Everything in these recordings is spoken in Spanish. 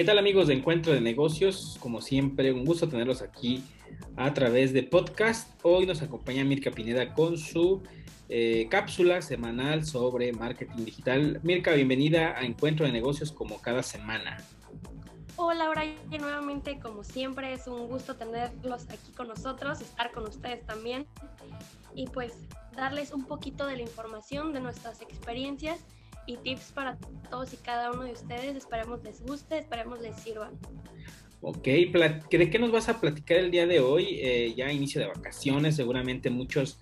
¿Qué tal amigos de Encuentro de Negocios? Como siempre, un gusto tenerlos aquí a través de podcast. Hoy nos acompaña Mirka Pineda con su eh, cápsula semanal sobre marketing digital. Mirka, bienvenida a Encuentro de Negocios como cada semana. Hola Brian, nuevamente como siempre es un gusto tenerlos aquí con nosotros, estar con ustedes también y pues darles un poquito de la información de nuestras experiencias y tips para todos y cada uno de ustedes. Esperemos les guste, esperemos les sirva. Ok, ¿de qué nos vas a platicar el día de hoy? Eh, ya inicio de vacaciones, seguramente muchos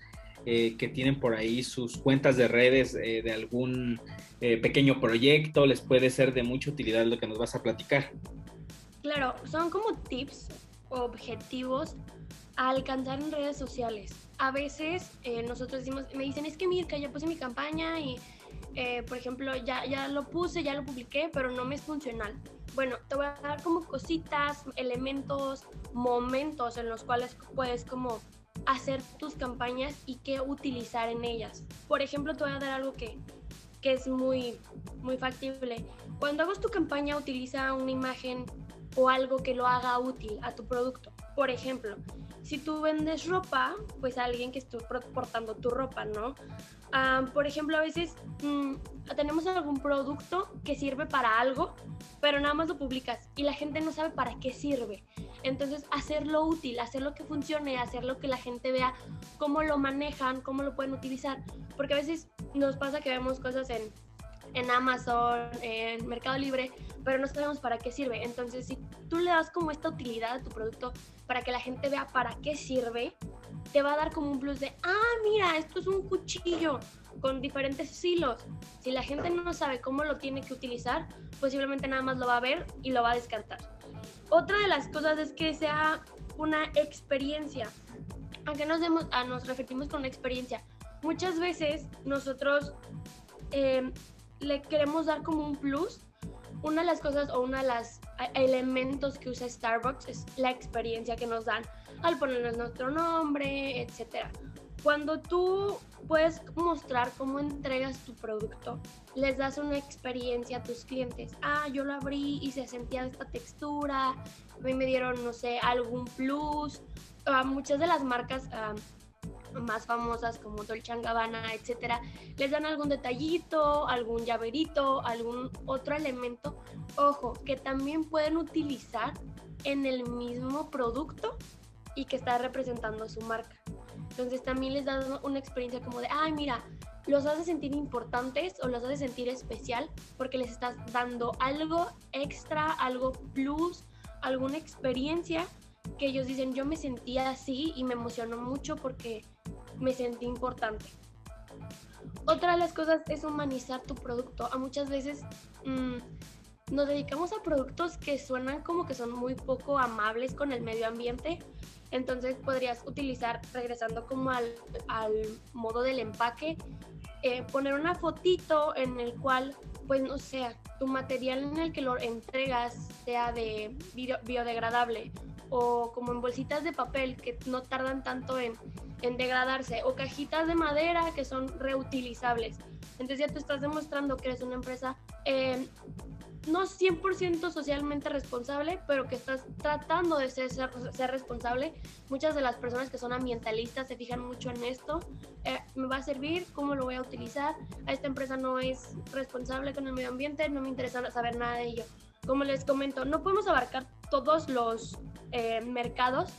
eh, que tienen por ahí sus cuentas de redes eh, de algún pequeño proyecto, les puede ser de mucha utilidad lo que nos vas a platicar. Claro, son como tips, objetivos a alcanzar en redes sociales. A veces nosotros decimos, me dicen, es que Mirka, ya puse mi campaña y eh, por ejemplo, ya, ya lo puse, ya lo publiqué, pero no me es funcional. Bueno, te voy a dar como cositas, elementos, momentos en los cuales puedes como hacer tus campañas y qué utilizar en ellas. Por ejemplo, te voy a dar algo que, que es muy, muy factible. Cuando hagas tu campaña, utiliza una imagen o algo que lo haga útil a tu producto. Por ejemplo, si tú vendes ropa, pues alguien que esté portando tu ropa, ¿no? Por ejemplo, a veces mm, tenemos algún producto que sirve para algo, pero nada más lo publicas y la gente no sabe para qué sirve. Entonces, hacerlo útil, hacerlo que funcione, hacerlo que la gente vea cómo lo manejan, cómo lo pueden utilizar. Porque a veces nos pasa que vemos cosas en, en Amazon, en Mercado Libre, pero no sabemos para qué sirve. Entonces, si tú le das como esta utilidad a tu producto para que la gente vea para qué sirve, te va a dar como un plus de, ah, mira, esto es un cuchillo con diferentes hilos. Si la gente no sabe cómo lo tiene que utilizar, posiblemente nada más lo va a ver y lo va a descartar. Otra de las cosas es que sea una experiencia. Aunque nos, demos, a, ah, nos referimos con experiencia, muchas veces nosotros em, le queremos dar como un plus. Una de las cosas o uno de los elementos que usa Starbucks es la experiencia que nos dan al ponernos nuestro nombre, etc. Cuando tú puedes mostrar cómo entregas tu producto, les das una experiencia a tus clientes. Ah, yo lo abrí y se sentía esta textura, a mí me dieron, no sé, algún plus. Uh, muchas de las marcas uh, más famosas como Dolce Gabbana, etcétera, les dan algún detallito, algún llaverito, algún otro elemento, ojo, que también pueden utilizar en el mismo producto y que está representando su marca. Entonces también les da una experiencia como de, ay, mira, los hace sentir importantes o los hace sentir especial porque les estás dando algo extra, algo plus, alguna experiencia que ellos dicen, yo me sentía así y me emocionó mucho porque me sentí importante. Otra de las cosas es humanizar tu producto. A muchas veces mm, nos dedicamos a productos que suenan como que son muy poco amables con el medio ambiente entonces podrías utilizar, regresando como al, modo del empaque, eh, poner una fotito en el cual, pues no sé, tu material en el que lo entregas sea de biodegradable o como en bolsitas de papel que no tardan tanto en, degradarse o cajitas de madera que son reutilizables. Entonces ya tú estás demostrando que eres una empresa eh, no 100% socialmente responsable, pero que estás tratando de ser, responsable. Muchas de las personas que son ambientalistas se fijan mucho en esto. Eh, ¿Me va a servir? ¿Cómo lo voy a utilizar? A esta empresa no es responsable con el medio ambiente, no me interesa saber nada de ello. Como les comento, no podemos abarcar todos los eh, mercados.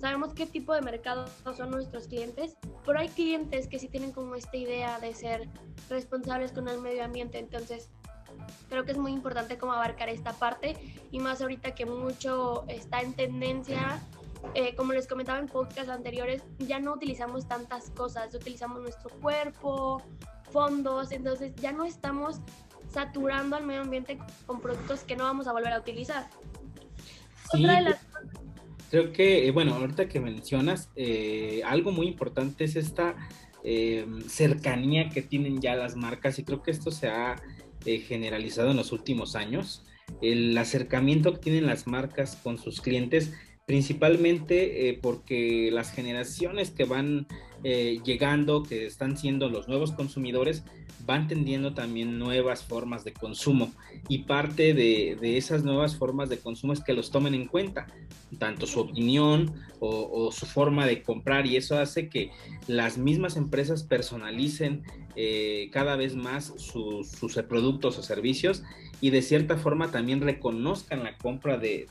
Sabemos qué tipo de mercados son nuestros clientes, pero hay clientes que sí tienen como esta idea de ser responsables con el medio ambiente. Entonces, creo que es muy importante como abarcar esta parte y más ahorita que mucho está en tendencia. Eh, como les comentaba en podcasts anteriores, ya no utilizamos tantas cosas, utilizamos nuestro cuerpo, fondos, entonces ya no estamos saturando al medio ambiente con productos que no vamos a volver a utilizar. Otra de las Creo que, eh, bueno, ahorita que mencionas, eh, algo muy importante es esta cercanía que tienen ya las marcas y creo que esto se ha eh, generalizado en los últimos años, el acercamiento que tienen las marcas con sus clientes, principalmente eh, porque las generaciones que van eh, llegando, que están siendo los nuevos consumidores, van tendiendo también nuevas formas de consumo. Y parte de, esas nuevas formas de consumo es que los tomen en cuenta, tanto su opinión o, su forma de comprar. Y eso hace que las mismas empresas personalicen eh, cada vez más sus, productos o servicios y de cierta forma también reconozcan la compra de,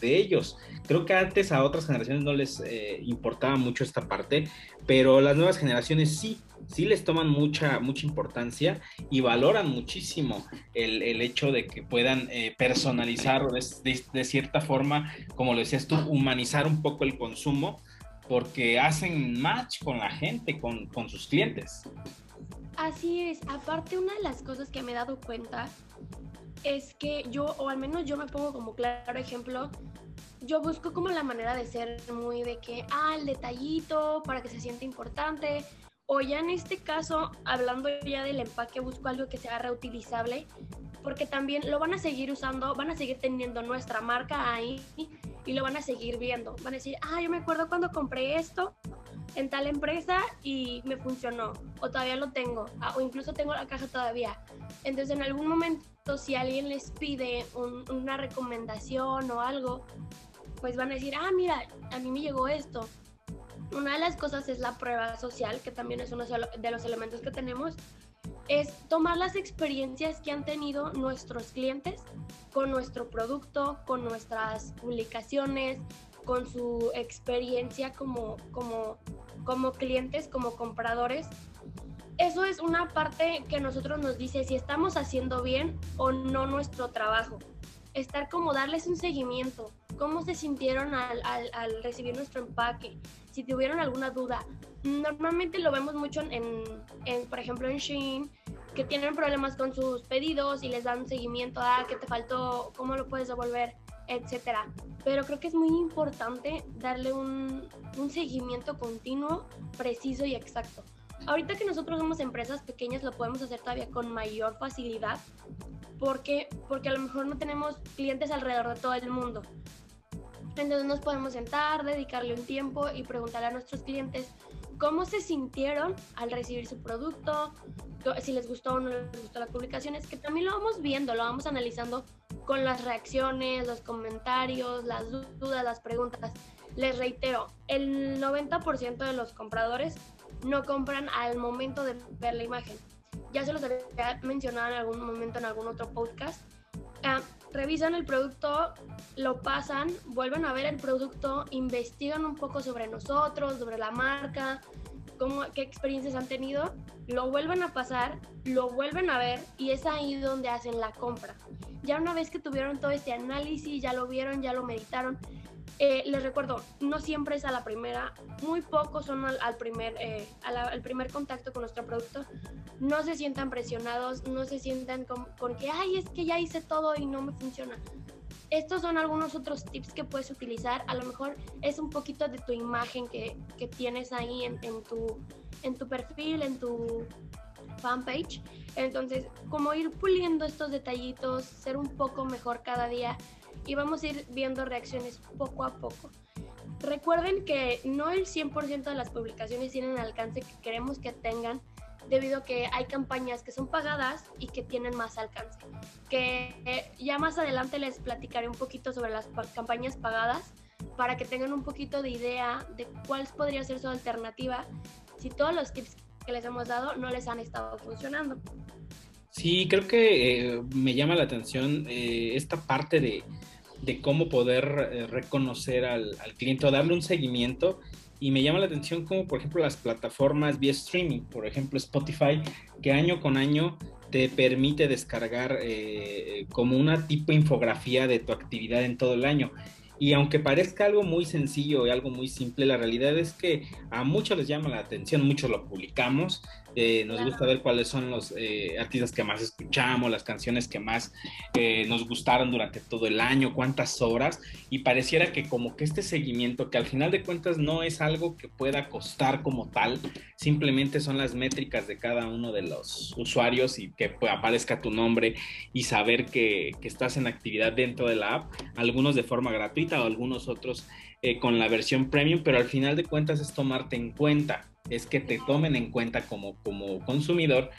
ellos. Creo que antes a otras generaciones no les eh, importaba mucho esta parte, pero las nuevas generaciones sí sí les toman mucha, mucha importancia y valoran muchísimo el, hecho de que puedan eh, personalizar de, de, cierta forma, como lo decías tú, humanizar un poco el consumo porque hacen match con la gente, con, con sus clientes. Así es, aparte una de las cosas que me he dado cuenta es que yo, o al menos yo me pongo como claro ejemplo, yo busco como la manera de ser muy de que, ah, el detallito para que se sienta importante, o ya en este caso, hablando ya del empaque, busco algo que sea reutilizable, porque también lo van a seguir usando, van a seguir teniendo nuestra marca ahí y lo van a seguir viendo. Van a decir, ah, yo me acuerdo cuando compré esto en tal empresa y me funcionó, o todavía lo tengo, ah, o incluso tengo la caja todavía. Entonces, en algún momento, si alguien les pide una recomendación o algo, pues van a decir, ah, mira, a mí me llegó esto una de las cosas es la prueba social, que también es uno de los elementos que tenemos, es tomar las experiencias que han tenido nuestros clientes con nuestro producto, con nuestras publicaciones, con su experiencia como, como, como clientes, como compradores. Eso es una parte que nosotros nos dice si estamos haciendo bien o no nuestro trabajo. Estar como darles un seguimiento, cómo se sintieron al, al recibir nuestro empaque, si tuvieron alguna duda. Normalmente lo vemos mucho en, en, por ejemplo, en Shein, que tienen problemas con sus pedidos y les dan seguimiento a ah, qué te faltó, cómo lo puedes devolver, etcétera. Pero creo que es muy importante darle un, un seguimiento continuo, preciso y exacto. Ahorita que nosotros somos empresas pequeñas lo podemos hacer todavía con mayor facilidad porque porque a lo mejor no tenemos clientes alrededor de todo el mundo. Entonces nos podemos sentar, dedicarle un tiempo y preguntarle a nuestros clientes cómo se sintieron al recibir su producto, si les gustó o no les gustó las publicaciones, que también lo vamos viendo, lo vamos analizando con las reacciones, los comentarios, las dudas, las preguntas. Les reitero, el 90% de los compradores no compran al momento de ver la imagen. Ya se los había mencionado en algún momento en algún otro podcast. Revisan el producto, lo pasan, vuelven a ver el producto, investigan un poco sobre nosotros, sobre la marca, cómo, qué experiencias han tenido, lo vuelven a pasar, lo vuelven a ver y es ahí donde hacen la compra. Ya una vez que tuvieron todo este análisis, ya lo vieron, ya lo meditaron, eh, les recuerdo, no siempre es a la primera, muy pocos son al, primer, eh, al primer contacto con nuestro producto. No se sientan presionados, no se sientan con, que, ay, es que ya hice todo y no me funciona. Estos son algunos otros tips que puedes utilizar. A lo mejor es un poquito de tu imagen que, que tienes ahí en, en, tu, en tu perfil, en tu fanpage. Entonces, como ir puliendo estos detallitos, ser un poco mejor cada día y vamos a ir viendo reacciones poco a poco. Recuerden que no el 100% de las publicaciones tienen el alcance que queremos que tengan, debido a que hay campañas que son pagadas y que tienen más alcance. Que eh, ya más adelante les platicaré un poquito sobre las campañas pagadas para que tengan un poquito de idea de cuál podría ser su alternativa si todos los tips que les hemos dado no les han estado funcionando. Sí, creo que eh, me llama la atención eh, esta parte de, de cómo poder eh, reconocer al, cliente o darle un seguimiento. Y me llama la atención como, por ejemplo, las plataformas vía streaming, por ejemplo, Spotify, que año con año te permite descargar eh, como una tipo infografía de tu actividad en todo el año. Y aunque parezca algo muy sencillo y algo muy simple, la realidad es que a muchos les llama la atención, muchos lo publicamos, eh, nos gusta ver cuáles son los eh, artistas que más escuchamos, las canciones que más eh, nos gustaron durante todo el año, cuántas horas, y pareciera que como que este seguimiento, que al final de cuentas no es algo que pueda costar como tal, simplemente son las métricas de cada uno de los usuarios y que aparezca tu nombre y saber que, que estás en actividad dentro de la app, algunos de forma gratuita o algunos otros con la versión premium, pero al final de cuentas es tomarte en cuenta es que te tomen en cuenta como, como consumidor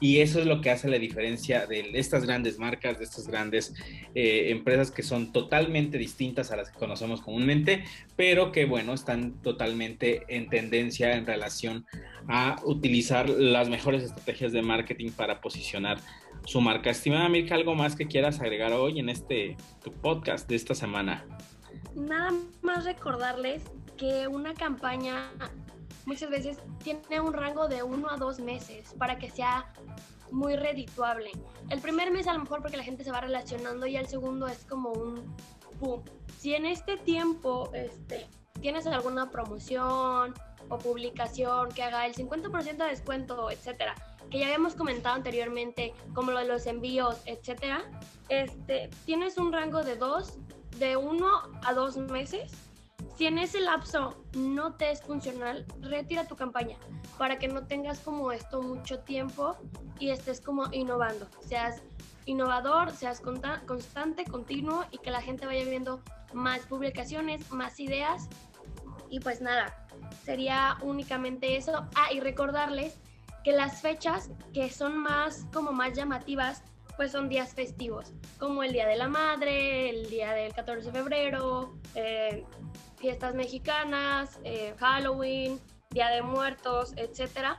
y eso es lo que hace la diferencia de estas grandes marcas, de estas grandes eh, empresas que son totalmente distintas a las que conocemos comúnmente, pero que bueno, están totalmente en tendencia en relación a utilizar las mejores estrategias de marketing para posicionar su marca. Estimada Mirka, ¿algo más que quieras agregar hoy en este podcast de esta semana? Nada más recordarles que una campaña muchas veces tiene un rango de uno a dos meses para que sea muy redituable. El primer mes a lo mejor porque la gente se va relacionando y el segundo es como un boom. Si en este tiempo este, tienes alguna promoción o publicación que haga el 50% de descuento, etcétera, que ya habíamos comentado anteriormente, como lo de los envíos, etcétera, este, tienes un rango de dos, de uno a dos meses si en ese lapso no te es funcional, retira tu campaña para que no tengas como esto mucho tiempo y estés como innovando. Seas innovador, seas constante, continuo y que la gente vaya viendo más publicaciones, más ideas. Y pues nada, sería únicamente eso. Ah, y recordarles que las fechas que son más como más llamativas pues son días festivos, como el Día de la Madre, el Día del 14 de febrero, eh, fiestas mexicanas, eh, Halloween, Día de Muertos, etcétera.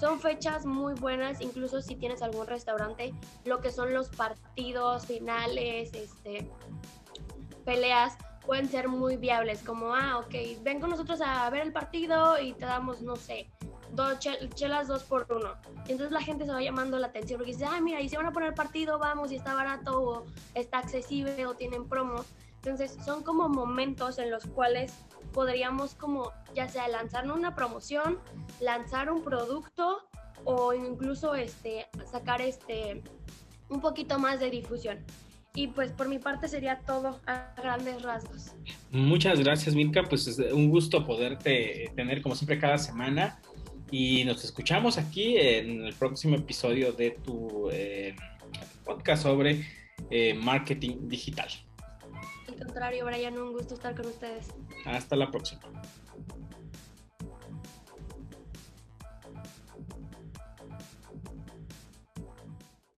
Son fechas muy buenas, incluso si tienes algún restaurante, lo que son los partidos finales, este, peleas, pueden ser muy viables, como, ah, ok, ven con nosotros a ver el partido y te damos, no sé, dos chelas dos por uno. Y entonces la gente se va llamando la atención porque dice, ah, mira, y si van a poner partido, vamos, y está barato, o está accesible, o tienen promo. Entonces son como momentos en los cuales podríamos como ya sea lanzar una promoción, lanzar un producto o incluso este sacar este un poquito más de difusión. Y pues por mi parte sería todo a grandes rasgos. Muchas gracias, Mirka. Pues es un gusto poderte tener como siempre cada semana. Y nos escuchamos aquí en el próximo episodio de tu eh, podcast sobre eh, marketing digital contrario, Brian, un gusto estar con ustedes. Hasta la próxima.